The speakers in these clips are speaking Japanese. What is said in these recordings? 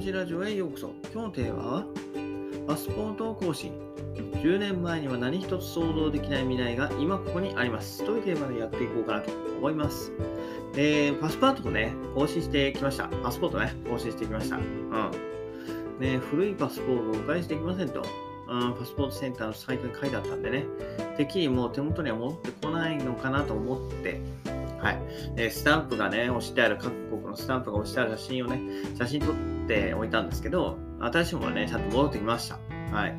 じラジオへようこそ。今日のテーマは、パスポートを更新。10年前には何一つ想像できない未来が今ここにあります。というテーマでやっていこうかなと思います。えー、パスポートをね、更新してきました。パスポートね、更新してきました。うん。ね、古いパスポートをお返しできませんと。うん、パスポートセンターのサイトに書いてあったんでね、てっきりもう手元には戻ってこないのかなと思って、はい。えスタンプがね、押してある、各国のスタンプが押してある写真をね、写真撮っておいたんですけど、新しいものはね、ちゃんと戻ってきました。はい。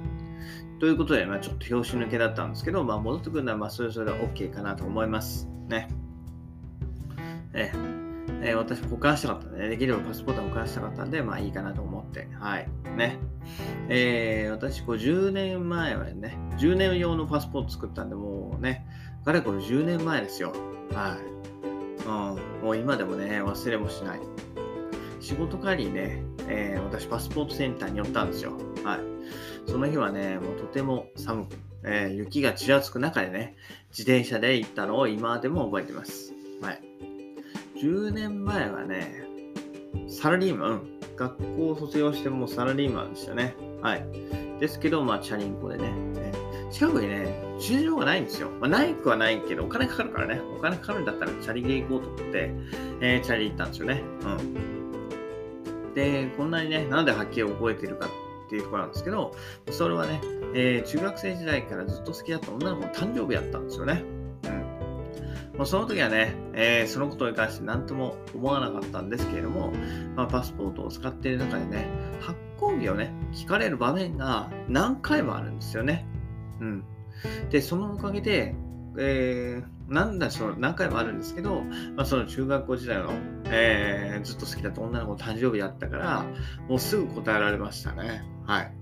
ということで、まあ、ちょっと拍子抜けだったんですけど、まあ、戻ってくるのは、まあ、それぞれ OK かなと思います。ね。ええー私、保管したかったんで、ね、できればパスポートを保管したかったんで、まあいいかなと思って、はい。ね。えー私、こう10年前はね、10年用のパスポート作ったんで、もうね、かれこれ10年前ですよ。はい。うん、もう今でもね、忘れもしない。仕事帰りにね、えー私、パスポートセンターに寄ったんですよ。はい。その日はね、もうとても寒く、えー雪がちらつく中でね、自転車で行ったのを今でも覚えてます。はい。10年前はね、サラリーマン、学校を卒業してもサラリーマンでしたね。はい。ですけど、まあ、チャリンコでね、近くにね、駐車場がないんですよ。まあ、ないくはないけど、お金かかるからね、お金かかるんだったらチャリで行こうと思って、えーチャリ行ったんですよね。うん。で、こんなにね、なんで発見を覚えてるかっていうところなんですけど、それはね、えー中学生時代からずっと好きだった女の子の誕生日やったんですよね。うん。もうその時はね、えーそのことに関して何とも思わなかったんですけれども、まあ、パスポートを使っている中でね、発行日をね、聞かれる場面が何回もあるんですよね。うん。で、そのおかげで、えーなんだその何回もあるんですけど、まあ、その中学校時代の、えーずっと好きだった女の子の誕生日だったから、もうすぐ答えられましたね。はい。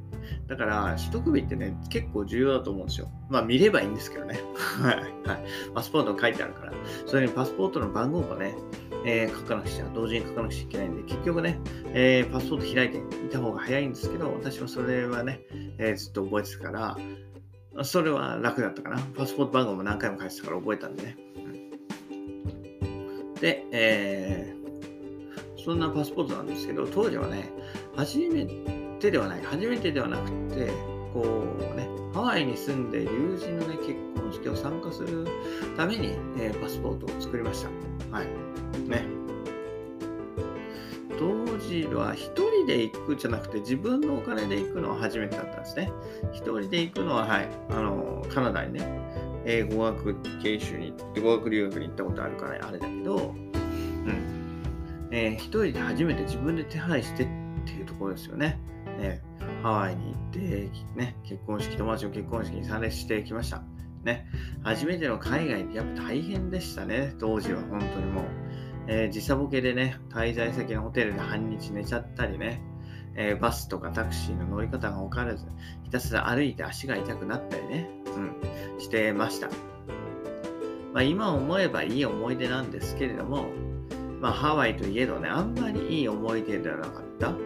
だから、取得日ってね、結構重要だと思うんですよ。まあ、見ればいいんですけどね。はい。はい。パスポートに書いてあるから。それにパスポートの番号もね、えー書かなくちゃ、同時に書かなくちゃいけないんで、結局ね、えーパスポート開いていた方が早いんですけど、私はそれはね、えーずっと覚えてたから、それは楽だったかな。パスポート番号も何回も書いてたから覚えたんでね。で、えーそんなパスポートなんですけど、当時はね、初めてではない、初めてではなくて、こうね、ハワイに住んで友人のね、結婚式を参加するために、えーパスポートを作りました。はい。ね。時は一人で行くじゃなくて自分のお金で行くのは初めてだったんですね。一人で行くのは、はい、あの、カナダにね、えー語学研修に行って、語学留学に行ったことあるからあれだけど、うん。えー一人で初めて自分で手配してっていうところですよね。ねハワイに行って、ね、結婚式、友達の結婚式に参列してきました。ね、初めての海外ってやっぱ大変でしたね、当時は本当にもう。えー時差ボケでね、滞在先のホテルで半日寝ちゃったりね、えーバスとかタクシーの乗り方が分からず、ひたすら歩いて足が痛くなったりね、うん、してました。まあ、今思えばいい思い出なんですけれども、まあ、ハワイといえどね、あんまりいい思い出ではなかった。うん。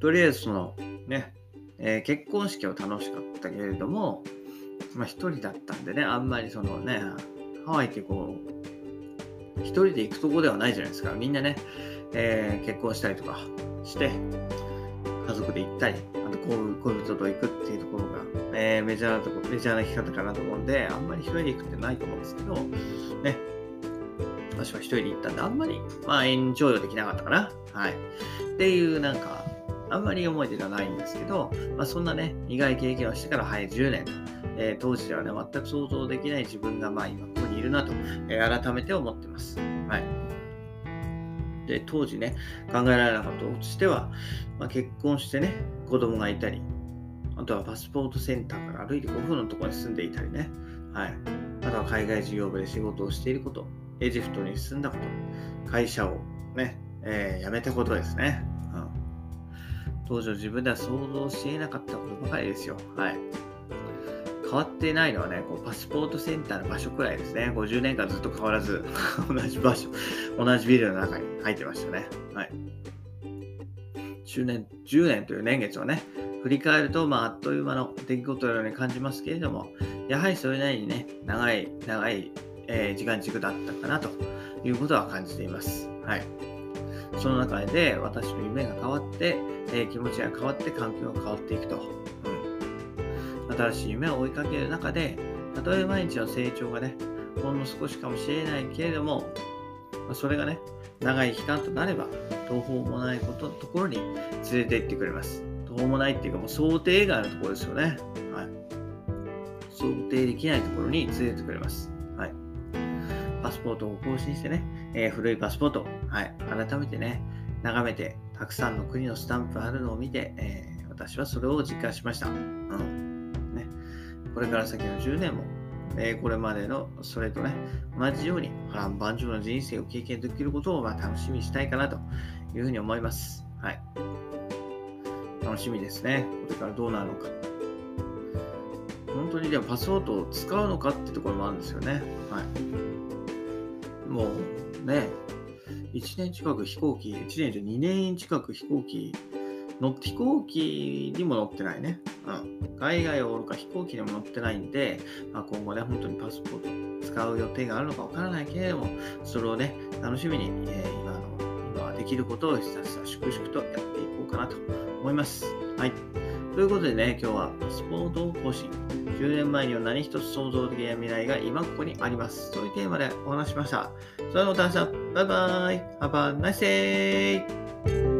とりあえず、その、ね、えー結婚式は楽しかったけれども、まあ、一人だったんでね、あんまりそのね、ハワイってこう、一人で行くとこではないじゃないですか。みんなね、えー結婚したりとかして、家族で行ったり、あと恋人と行くっていうところが、えーメジャーなとこ、メジャーな生き方かなと思うんで、あんまり一人で行くってないと思うんですけど、ね、私は一人で行ったんで、あんまり、まあ、エンジョイできなかったかな。はい。っていう、なんか、あんまり思い出がないんですけど、まあ、そんなね、苦い経験をしてから、はい、10年、えー当時ではね、全く想像できない自分が、まあ、今るなと、えー改めて思ってます。はい。で、当時ね、考えられなかったとしては、まあ、結婚してね、子供がいたり、あとはパスポートセンターから歩いて5分のところに住んでいたりね、はい。あとは海外事業部で仕事をしていること、エジプトに住んだこと、会社をね、えー辞めたことですね。当時の自分では想像し得なかったことばかりですよ。はい。変わってないのはね、こうパスポートセンターの場所くらいですね。50年間ずっと変わらず、同じ場所、同じビルの中に入ってましたね。はい。10年、10年という年月をね、振り返ると、まあ、あっという間の出来事のように感じますけれども、やはりそれなりにね、長い、長い、えー時間軸だったかなということは感じています。はい。その中で私の夢が変わって、えー、気持ちが変わって環境が変わっていくと。新しい夢を追いかける中で、たとえ毎日の成長がね、ほんの少しかもしれないけれども、まそれがね、長い期間となれば、途方もないことところに連れて行ってくれます。途方もないっていうか、もう想定外のところですよね。はい。想定できないところに連れてってくれます。はい。パスポートを更新してね、えー、古いパスポート、はい。改めてね、眺めて、たくさんの国のスタンプあるのを見て、えー、私はそれを実感しました。うん。これから先の10年もえー、これまでのそれとね、同じように波乱万丈な人生を経験できることをまあ楽しみにしたいかなというふうに思います。はい。楽しみですね。これからどうなるのか。本当にでもパスワードを使うのかってところもあるんですよね。はい。もうね、1年近く飛行機、1年じゃ2年近く飛行機乗って飛行機にも乗ってないね。うん。海外をおるか飛行機にも乗ってないんで、まあ、今後ね、本当にパスポート使う予定があるのかわからないけれども、それをね、楽しみに、えー、今の、今はできることをひたすら粛々とやっていこうかなと思います。はい。ということでね、今日はパスポート更新。10年前には何一つ想像的な未来が今ここにあります。そういうテーマでお話しました。それではまた明日、バイバーイ !Have a nice!